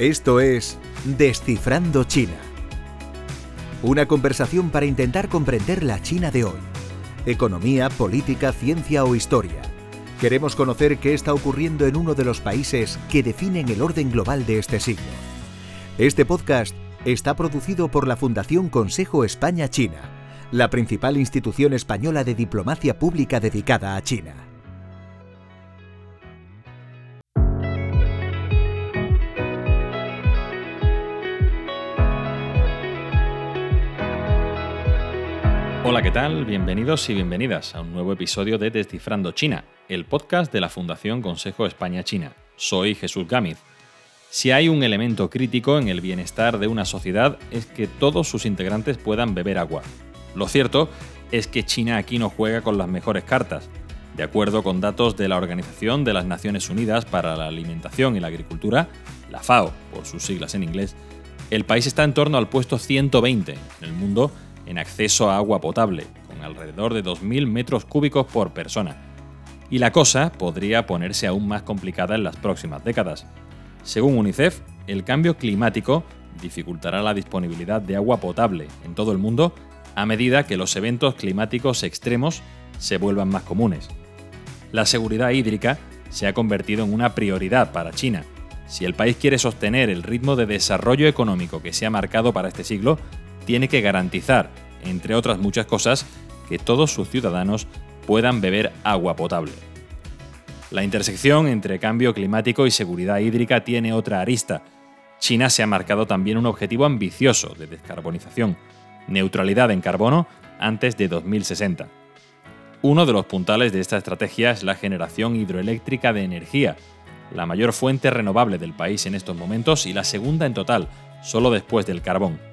Esto es Descifrando China. Una conversación para intentar comprender la China de hoy. Economía, política, ciencia o historia. Queremos conocer qué está ocurriendo en uno de los países que definen el orden global de este siglo. Este podcast está producido por la Fundación Consejo España-China, la principal institución española de diplomacia pública dedicada a China. Hola, ¿qué tal? Bienvenidos y bienvenidas a un nuevo episodio de Descifrando China, el podcast de la Fundación Consejo España-China. Soy Jesús Gámez. Si hay un elemento crítico en el bienestar de una sociedad es que todos sus integrantes puedan beber agua. Lo cierto es que China aquí no juega con las mejores cartas. De acuerdo con datos de la Organización de las Naciones Unidas para la Alimentación y la Agricultura, la FAO, por sus siglas en inglés, el país está en torno al puesto 120 en el mundo en acceso a agua potable, con alrededor de 2.000 metros cúbicos por persona. Y la cosa podría ponerse aún más complicada en las próximas décadas. Según UNICEF, el cambio climático dificultará la disponibilidad de agua potable en todo el mundo a medida que los eventos climáticos extremos se vuelvan más comunes. La seguridad hídrica se ha convertido en una prioridad para China. Si el país quiere sostener el ritmo de desarrollo económico que se ha marcado para este siglo, tiene que garantizar, entre otras muchas cosas, que todos sus ciudadanos puedan beber agua potable. La intersección entre cambio climático y seguridad hídrica tiene otra arista. China se ha marcado también un objetivo ambicioso de descarbonización, neutralidad en carbono antes de 2060. Uno de los puntales de esta estrategia es la generación hidroeléctrica de energía, la mayor fuente renovable del país en estos momentos y la segunda en total, solo después del carbón.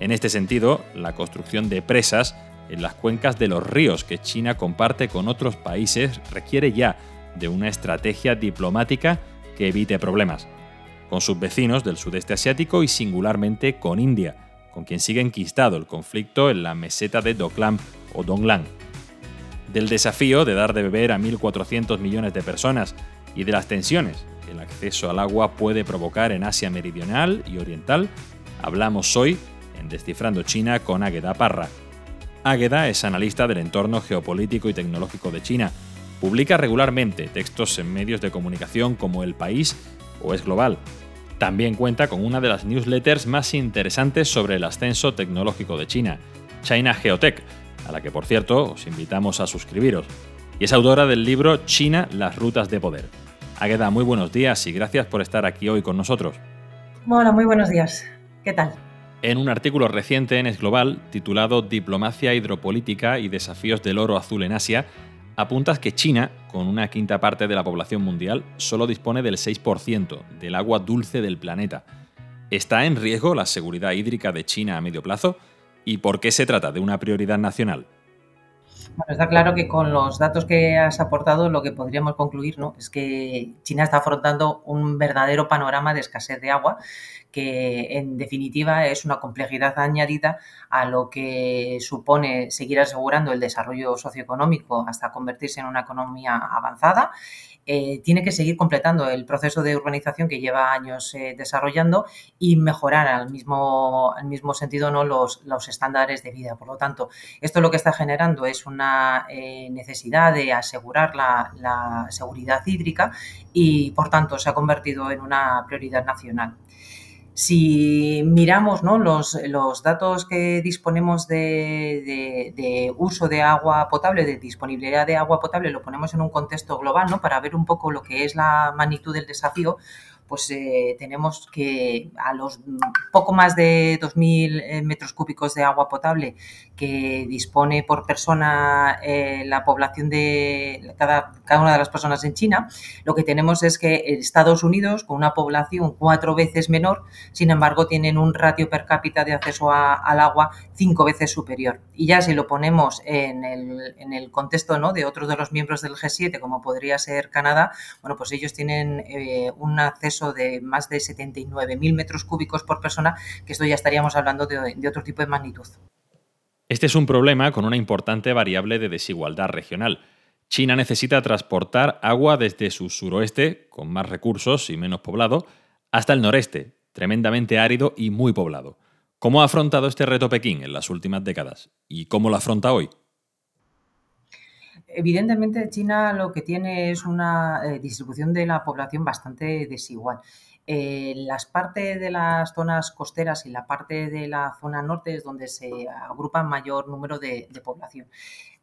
En este sentido, la construcción de presas en las cuencas de los ríos que China comparte con otros países requiere ya de una estrategia diplomática que evite problemas, con sus vecinos del sudeste asiático y singularmente con India, con quien sigue enquistado el conflicto en la meseta de Doklam o Donglang. Del desafío de dar de beber a 1.400 millones de personas y de las tensiones que el acceso al agua puede provocar en Asia Meridional y Oriental, hablamos hoy Descifrando China con Águeda Parra. Águeda es analista del entorno geopolítico y tecnológico de China. Publica regularmente textos en medios de comunicación como El País o Es Global. También cuenta con una de las newsletters más interesantes sobre el ascenso tecnológico de China, China Geotech, a la que por cierto os invitamos a suscribiros. Y es autora del libro China, las rutas de poder. Águeda, muy buenos días y gracias por estar aquí hoy con nosotros. Hola, muy buenos días. ¿Qué tal? En un artículo reciente en Es Global, titulado Diplomacia hidropolítica y desafíos del oro azul en Asia, apuntas que China, con una quinta parte de la población mundial, solo dispone del 6% del agua dulce del planeta. ¿Está en riesgo la seguridad hídrica de China a medio plazo? ¿Y por qué se trata de una prioridad nacional? Bueno, está claro que con los datos que has aportado lo que podríamos concluir ¿no? es que China está afrontando un verdadero panorama de escasez de agua que en definitiva es una complejidad añadida a lo que supone seguir asegurando el desarrollo socioeconómico hasta convertirse en una economía avanzada eh, tiene que seguir completando el proceso de urbanización que lleva años eh, desarrollando y mejorar al mismo, al mismo sentido ¿no? los, los, estándares de vida. Por lo tanto, esto lo que está generando es una eh, necesidad de asegurar la, la seguridad hídrica y, por tanto, se ha convertido en una prioridad nacional. Si miramos ¿no? los, los, datos que disponemos de, de, uso de agua potable, de disponibilidad de agua potable, lo ponemos en un contexto global ¿no? para ver un poco lo que es la magnitud del desafío, pues eh, tenemos que a los poco más de 2.000 eh, metros cúbicos de agua potable que dispone por persona eh, la población de cada, cada, una de las personas en China, lo que tenemos es que Estados Unidos, con una población cuatro veces menor, sin embargo, tienen un ratio per cápita de acceso al agua cinco veces superior. Y ya si lo ponemos en el, en el contexto ¿no? de otros de los miembros del G7, como podría ser Canadá, bueno, pues ellos tienen un acceso de más de 79.000 metros cúbicos por persona, que esto ya estaríamos hablando de, de otro tipo de magnitud. Este es un problema con una importante variable de desigualdad regional. China necesita transportar agua desde su suroeste, con más recursos y menos poblado, hasta el noreste, tremendamente árido y muy poblado. ¿Cómo ha afrontado este reto Pekín en las últimas décadas? ¿Y cómo lo afronta hoy? Evidentemente, China lo que tiene es una eh, distribución de la población bastante desigual. Eh, las partes de las zonas costeras y la parte de la zona norte es donde se agrupa mayor número de población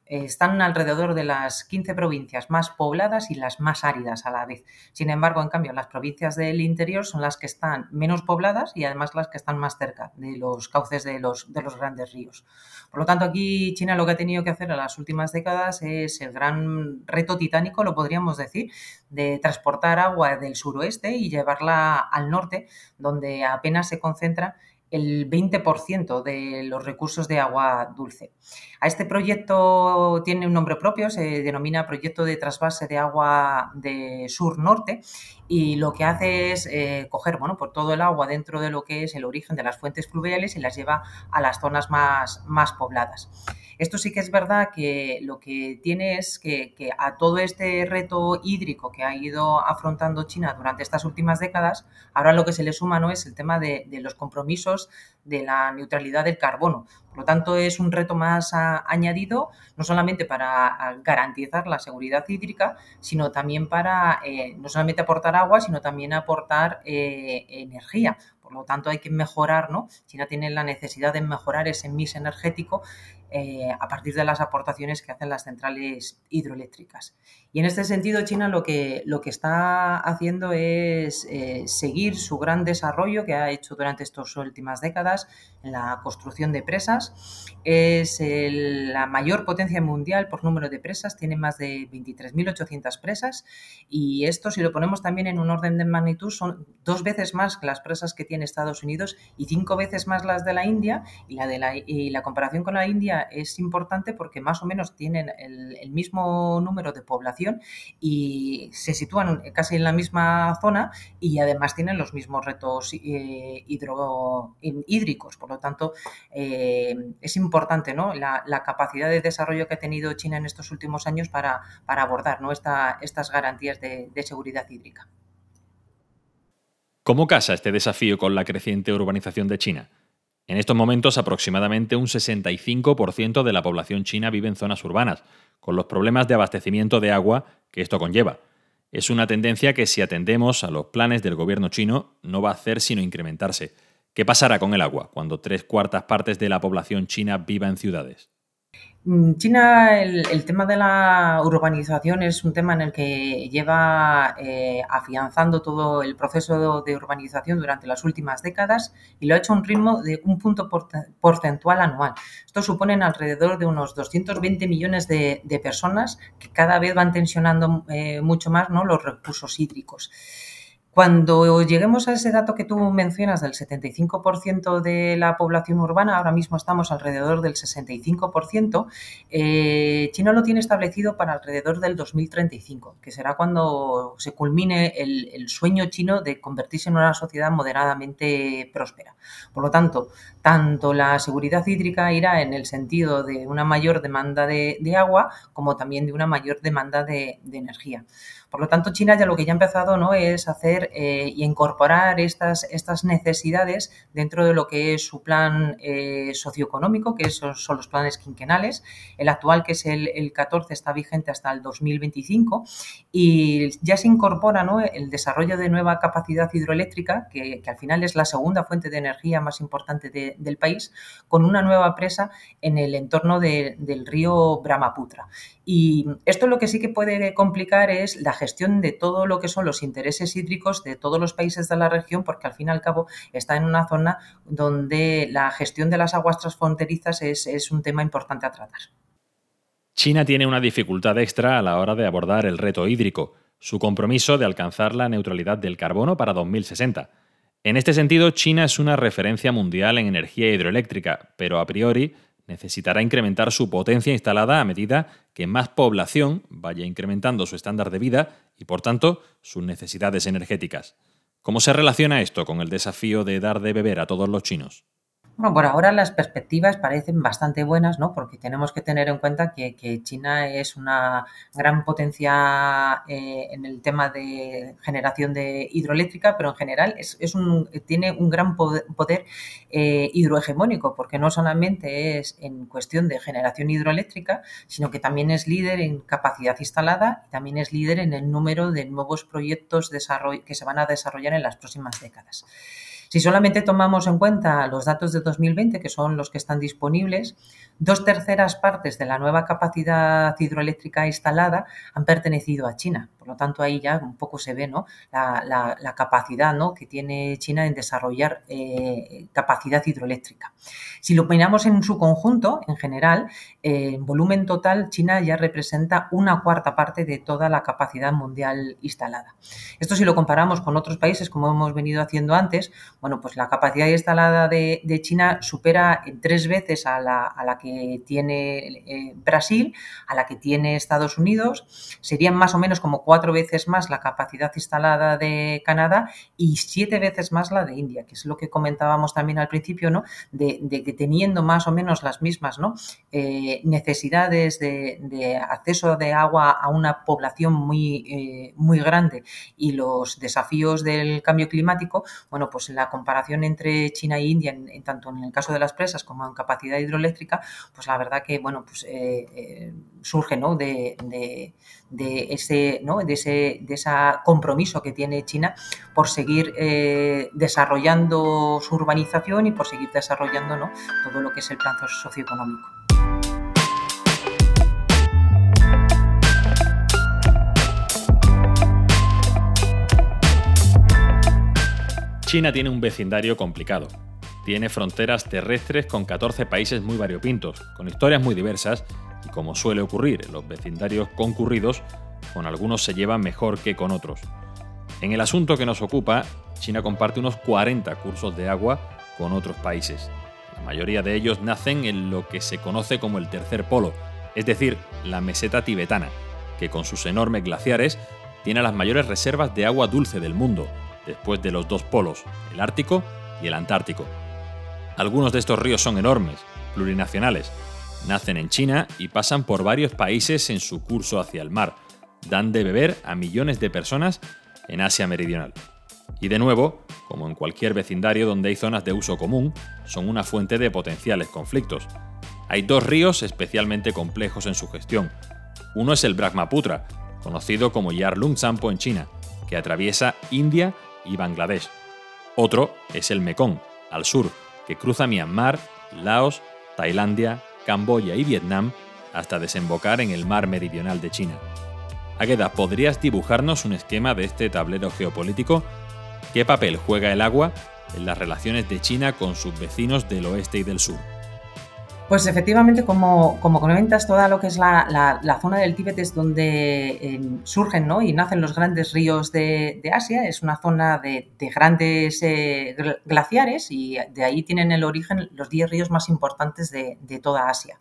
están alrededor de las 15 provincias más pobladas y las más áridas a la vez. Sin embargo, en cambio, las provincias del interior son las que están menos pobladas y además las que están más cerca de los cauces de los, de los grandes ríos. Por lo tanto, aquí China lo que ha tenido que hacer en las últimas décadas es el gran reto titánico, lo podríamos decir, de transportar agua del suroeste y llevarla al norte, donde apenas se concentra el 20% de los recursos de agua dulce. A este proyecto tiene un nombre propio, se denomina Proyecto de Trasvase de Agua de Sur-Norte y lo que hace es eh, coger bueno, por todo el agua dentro de lo que es el origen de las fuentes fluviales y las lleva a las zonas más, más pobladas. Esto sí que es verdad que lo que tiene es que, a todo este reto hídrico que ha ido afrontando China durante estas últimas décadas, ahora lo que se le suma no es el tema de, los compromisos de la neutralidad del carbono. Por lo tanto, es un reto más añadido, no solamente para garantizar la seguridad hídrica, sino también para eh, no solamente aportar agua, sino también aportar eh, energía. Por lo tanto, hay que mejorar, ¿no? China tiene la necesidad de mejorar ese mix energético eh, a partir de las aportaciones que hacen las centrales hidroeléctricas. Y en este sentido, China lo que, lo que está haciendo es eh, seguir su gran desarrollo que ha hecho durante estas últimas décadas en la construcción de presas. Es la mayor potencia mundial por número de presas, tiene más de 23.800 presas y esto, si lo ponemos también en un orden de magnitud, son dos veces más que las presas que tiene Estados Unidos y cinco veces más las de la India y la, de la, y la comparación con la India es importante porque más o menos tienen el, mismo número de población y se sitúan casi en la misma zona y además tienen los mismos retos eh, hídricos. Por lo tanto, eh, es importante ¿no? la, capacidad de desarrollo que ha tenido China en estos últimos años para, abordar ¿no? estas garantías de seguridad hídrica. ¿Cómo casa este desafío con la creciente urbanización de China? En estos momentos aproximadamente un 65% de la población china vive en zonas urbanas, con los problemas de abastecimiento de agua que esto conlleva. Es una tendencia que si atendemos a los planes del gobierno chino no va a hacer sino incrementarse. ¿Qué pasará con el agua cuando tres cuartas partes de la población china viva en ciudades? Mm, China, el, tema de la urbanización es un tema en el que lleva eh, afianzando todo el proceso de urbanización durante las últimas décadas y lo ha hecho a un ritmo de un punto porcentual anual. Esto supone alrededor de unos 220 millones de, personas que cada vez van tensionando eh, mucho más los recursos hídricos. Cuando lleguemos a ese dato que tú mencionas del 75% de la población urbana, ahora mismo estamos alrededor del 65%, eh, China lo tiene establecido para alrededor del 2035, que será cuando se culmine el, sueño chino de convertirse en una sociedad moderadamente próspera. Por lo tanto, tanto la seguridad hídrica irá en el sentido de una mayor demanda de, agua como también de una mayor demanda de energía. Por lo tanto, China ya lo que ya ha empezado ¿no? es hacer eh, y incorporar estas, estas necesidades dentro de lo que es su plan eh, socioeconómico, que son, son, los planes quinquenales. El actual, que es el, el, 14, está vigente hasta el 2025 y ya se incorpora ¿no? el desarrollo de nueva capacidad hidroeléctrica, que, que, al final es la segunda fuente de energía más importante de, del país, con una nueva presa en el entorno de, del río Brahmaputra. Y esto lo que sí que puede complicar es la gestión de todo lo que son los intereses hídricos de todos los países de la región, porque al fin y al cabo está en una zona donde la gestión de las aguas transfronterizas es, es un tema importante a tratar. China tiene una dificultad extra a la hora de abordar el reto hídrico, su compromiso de alcanzar la neutralidad del carbono para 2060. En este sentido, China es una referencia mundial en energía hidroeléctrica, pero a priori necesitará incrementar su potencia instalada a medida que más población vaya incrementando su estándar de vida y, por tanto, sus necesidades energéticas. ¿Cómo se relaciona esto con el desafío de dar de beber a todos los chinos? Bueno, por ahora las perspectivas parecen bastante buenas, ¿no? Porque tenemos que tener en cuenta que, China es una gran potencia eh, en el tema de generación de hidroeléctrica, pero en general es, un, tiene un gran poder, eh, hidrohegemónico, porque no solamente es en cuestión de generación hidroeléctrica, sino que también es líder en capacidad instalada y también es líder en el número de nuevos proyectos que se van a desarrollar en las próximas décadas. Si solamente tomamos en cuenta los datos de 2020, que son los que están disponibles, dos terceras partes de la nueva capacidad hidroeléctrica instalada han pertenecido a China. Por lo tanto, ahí ya un poco se ve ¿no? la, capacidad ¿no? que tiene China en desarrollar eh, capacidad hidroeléctrica. Si lo miramos en su conjunto, en general, eh, en volumen total, China ya representa una cuarta parte de toda la capacidad mundial instalada. Esto si lo comparamos con otros países, como hemos venido haciendo antes, bueno, pues la capacidad instalada de, China supera tres veces a la, que tiene eh, Brasil, a la que tiene Estados Unidos, serían más o menos como cuatro veces más la capacidad instalada de Canadá y siete veces más la de India, que es lo que comentábamos también al principio, ¿no? De, que teniendo más o menos las mismas ¿no? Eh, necesidades de, acceso de agua a una población muy, eh, muy grande y los desafíos del cambio climático, bueno, pues la comparación entre China e India, en, tanto en el caso de las presas como en capacidad hidroeléctrica, pues la verdad que bueno, pues eh, surge ¿no? De, ese, ¿no? de ese de compromiso que tiene China por seguir eh, desarrollando su urbanización y por seguir desarrollando todo lo que es el plan socioeconómico. China tiene un vecindario complicado. Tiene fronteras terrestres con 14 países muy variopintos, con historias muy diversas como suele ocurrir en los vecindarios concurridos, con algunos se llevan mejor que con otros. En el asunto que nos ocupa, China comparte unos 40 cursos de agua con otros países. La mayoría de ellos nacen en lo que se conoce como el tercer polo, es decir, la meseta tibetana, que con sus enormes glaciares tiene las mayores reservas de agua dulce del mundo, después de los dos polos, el Ártico y el Antártico. Algunos de estos ríos son enormes, plurinacionales, nacen en China y pasan por varios países en su curso hacia el mar, dan de beber a millones de personas en Asia Meridional. Y de nuevo, como en cualquier vecindario donde hay zonas de uso común, son una fuente de potenciales conflictos. Hay dos ríos especialmente complejos en su gestión. Uno es el Brahmaputra, conocido como Yarlung Tsampo en China, que atraviesa India y Bangladesh. Otro es el Mekong, al sur, que cruza Myanmar, Laos, Tailandia, Camboya y Vietnam hasta desembocar en el mar meridional de China. Agueda, ¿podrías dibujarnos un esquema de este tablero geopolítico? ¿Qué papel juega el agua en las relaciones de China con sus vecinos del oeste y del sur? Pues efectivamente, como, como comentas, toda lo que es la, zona del Tíbet es donde eh, surgen ¿no? y nacen los grandes ríos de, Asia. Es una zona de, grandes eh, glaciares y de ahí tienen el origen los 10 ríos más importantes de, de toda Asia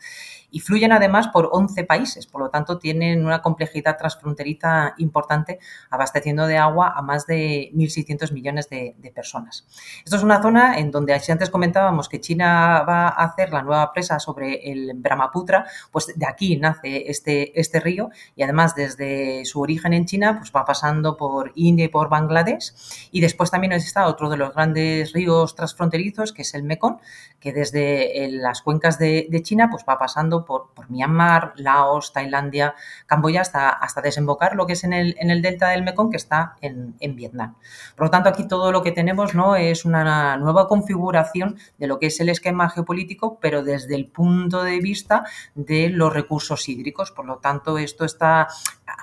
y fluyen además por 11 países, por lo tanto tienen una complejidad transfronteriza importante, abasteciendo de agua a más de 1.600 millones de, personas. Esto es una zona en donde, si antes comentábamos que China va a hacer la nueva presa sobre el Brahmaputra, pues de aquí nace este, este río y además desde su origen en China, pues va pasando por India y por Bangladesh y después también está otro de los grandes ríos transfronterizos que es el Mekong, que desde las cuencas de, de China pues va pasando por, Myanmar, Laos, Tailandia, Camboya, hasta, hasta desembocar lo que es en el, en el delta del Mekong, que está en, Vietnam. Por lo tanto, aquí todo lo que tenemos ¿no? es una nueva configuración de lo que es el esquema geopolítico, pero desde el punto de vista de los recursos hídricos. Por lo tanto, esto está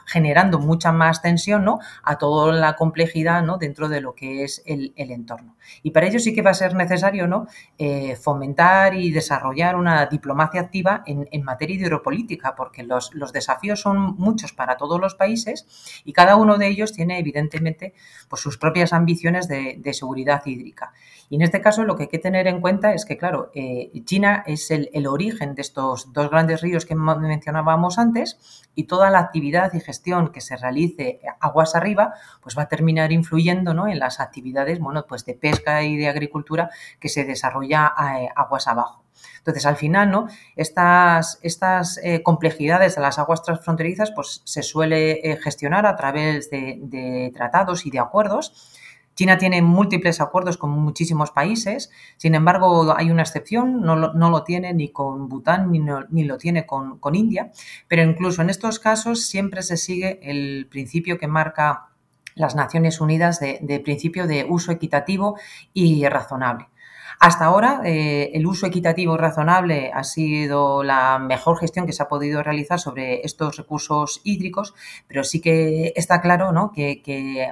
generando mucha más tensión ¿no? a toda la complejidad ¿no? dentro de lo que es el, entorno. Y para ello sí que va a ser necesario ¿no? Eh, fomentar y desarrollar una diplomacia activa en, materia hidropolítica, porque los, desafíos son muchos para todos los países y cada uno de ellos tiene evidentemente pues, sus propias ambiciones de, seguridad hídrica. Y en este caso lo que hay que tener en cuenta es que, claro, eh, China es el, el origen de estos dos grandes ríos que mencionábamos antes y toda la actividad digestión que se realice aguas arriba, pues va a terminar influyendo ¿no? en las actividades bueno, pues de pesca y de agricultura que se desarrolla eh, aguas abajo. Entonces, al final, ¿no? Estas, estas eh, complejidades de las aguas transfronterizas pues, se suele eh, gestionar a través de tratados y de acuerdos China tiene múltiples acuerdos con muchísimos países, sin embargo hay una excepción, no lo, tiene ni con Bután ni, lo tiene con, India, pero incluso en estos casos siempre se sigue el principio que marca las Naciones Unidas de, principio de uso equitativo y razonable. Hasta ahora, eh, el uso equitativo y razonable ha sido la mejor gestión que se ha podido realizar sobre estos recursos hídricos, pero sí que está claro ¿no? que, que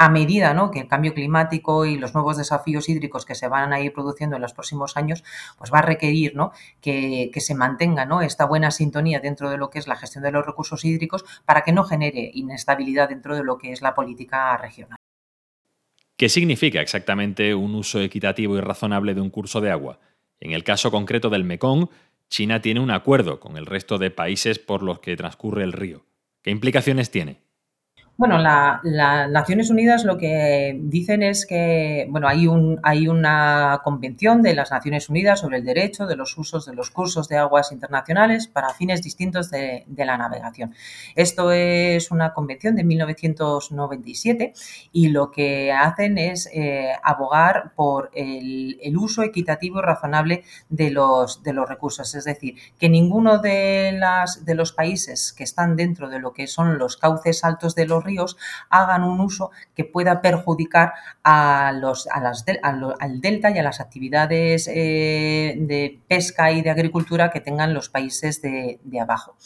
a medida que el cambio climático y los nuevos desafíos hídricos que se van a ir produciendo en los próximos años, pues va a requerir que, se mantenga esta buena sintonía dentro de lo que es la gestión de los recursos hídricos para que no genere inestabilidad dentro de lo que es la política regional. ¿Qué significa exactamente un uso equitativo y razonable de un curso de agua? En el caso concreto del Mekong, China tiene un acuerdo con el resto de países por los que transcurre el río. ¿Qué implicaciones tiene? Bueno, las Naciones Unidas lo que dicen es que, bueno, hay, un, hay una convención de las Naciones Unidas sobre el derecho de los usos de los cursos de aguas internacionales para fines distintos de, la navegación. Esto es una convención de 1997 y lo que hacen es eh, abogar por el, uso equitativo y razonable de los, de los recursos. Es decir, que ninguno de, las, de los países que están dentro de lo que son los cauces altos de los hagan un uso que pueda perjudicar a los, al delta y a las actividades eh, de pesca y de agricultura que tengan los países de, de abajo.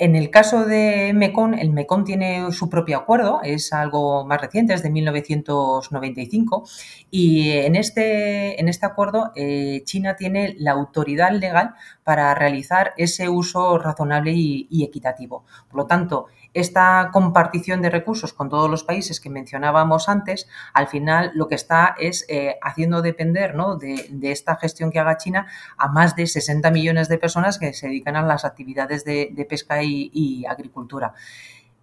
En el caso de Mekong, el Mekong tiene su propio acuerdo, es algo más reciente, es de 1995, y en este, en este acuerdo eh, China tiene la autoridad legal para realizar ese uso razonable y, equitativo. Por lo tanto, esta compartición de recursos con todos los países que mencionábamos antes, al final lo que está es eh, haciendo depender de, esta gestión que haga China a más de 60 millones de personas que se dedican a las actividades de, pesca y, agricultura.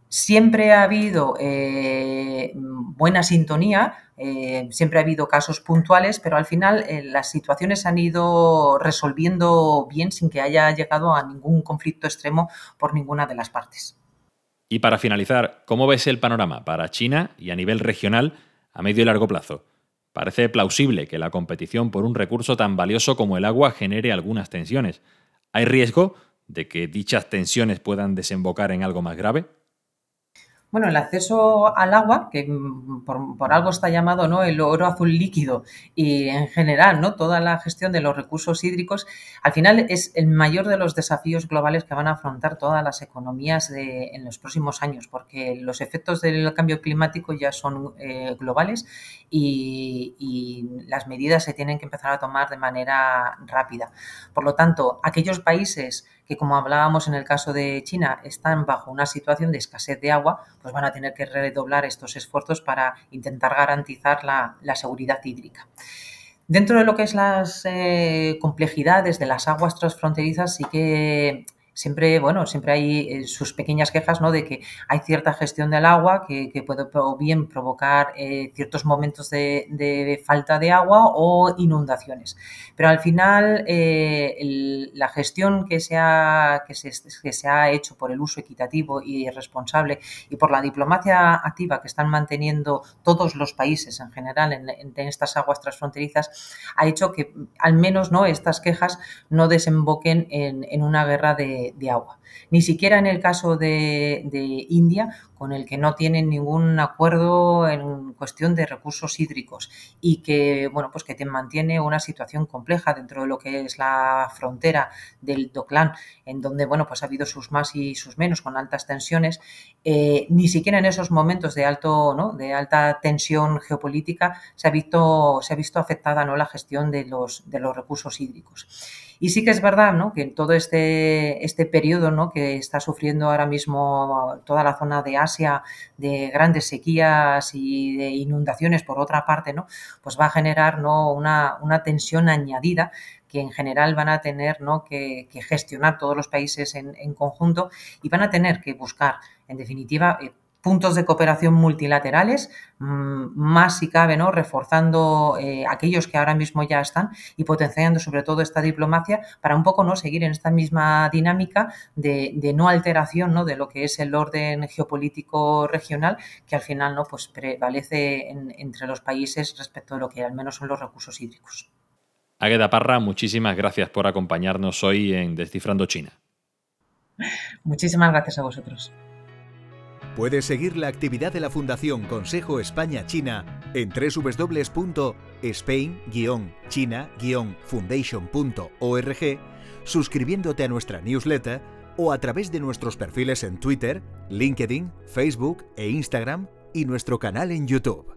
Siempre ha habido eh, buena sintonía, eh, siempre ha habido casos puntuales, pero al final las situaciones se han ido resolviendo bien sin que haya llegado a ningún conflicto extremo por ninguna de las partes. Y para finalizar, ¿cómo ves el panorama para China y a nivel regional a medio y largo plazo? Parece plausible que la competición por un recurso tan valioso como el agua genere algunas tensiones. ¿Hay riesgo de que dichas tensiones puedan desembocar en algo más grave? Bueno, el acceso al agua, que mm, por, algo está llamado ¿no? el oro azul líquido, y en general ¿no? toda la gestión de los recursos hídricos, al final es el mayor de los desafíos globales que van a afrontar todas las economías de, en los próximos años, porque los efectos del cambio climático ya son eh, globales y las medidas se tienen que empezar a tomar de manera rápida. Por lo tanto, aquellos países que como hablábamos en el caso de China, están bajo una situación de escasez de agua, pues van a tener que redoblar estos esfuerzos para intentar garantizar la, seguridad hídrica. Dentro de lo que es las eh, complejidades de las aguas transfronterizas, sí que siempre, bueno, siempre hay eh, sus pequeñas quejas, ¿no? De que hay cierta gestión del agua que, puede bien provocar eh, ciertos momentos de, falta de agua o inundaciones. Pero al final, eh, la gestión que se, ha, que, se, ha hecho por el uso equitativo y responsable y por la diplomacia activa que están manteniendo todos los países en general en, estas aguas transfronterizas, ha hecho que al menos no estas quejas no desemboquen en una guerra de, de, agua. Ni siquiera en el caso de, India, con el que no tienen ningún acuerdo en cuestión de recursos hídricos y que, bueno, pues que te mantiene una situación compleja dentro de lo que es la frontera del Doclán, en donde, bueno, pues ha habido sus más y sus menos con altas tensiones. Eh, ni siquiera en esos momentos de alto, ¿no? de alta tensión geopolítica se ha visto, se ha visto afectada ¿no? la gestión de los, de los recursos hídricos. Y sí que es verdad ¿no? que en todo este, este periodo ¿no? que está sufriendo ahora mismo toda la zona de Asia de grandes sequías y de inundaciones por otra parte, ¿no? pues va a generar ¿no? una, una tensión añadida que en general van a tener ¿no? que, gestionar todos los países en, conjunto y van a tener que buscar En definitiva, eh, puntos de cooperación multilaterales, mm, más si cabe, ¿no? reforzando eh, aquellos que ahora mismo ya están y potenciando sobre todo esta diplomacia para un poco ¿no? seguir en esta misma dinámica de, no alteración ¿no? de lo que es el orden geopolítico regional que al final ¿no? pues prevalece entre los países respecto de lo que al menos son los recursos hídricos. Águeda Parra, muchísimas gracias por acompañarnos hoy en Descifrando China. Muchísimas gracias a vosotros. Puedes seguir la actividad de la Fundación Consejo España-China en www.spain-china-foundation.org, suscribiéndote a nuestra newsletter o a través de nuestros perfiles en Twitter, LinkedIn, Facebook e Instagram y nuestro canal en YouTube.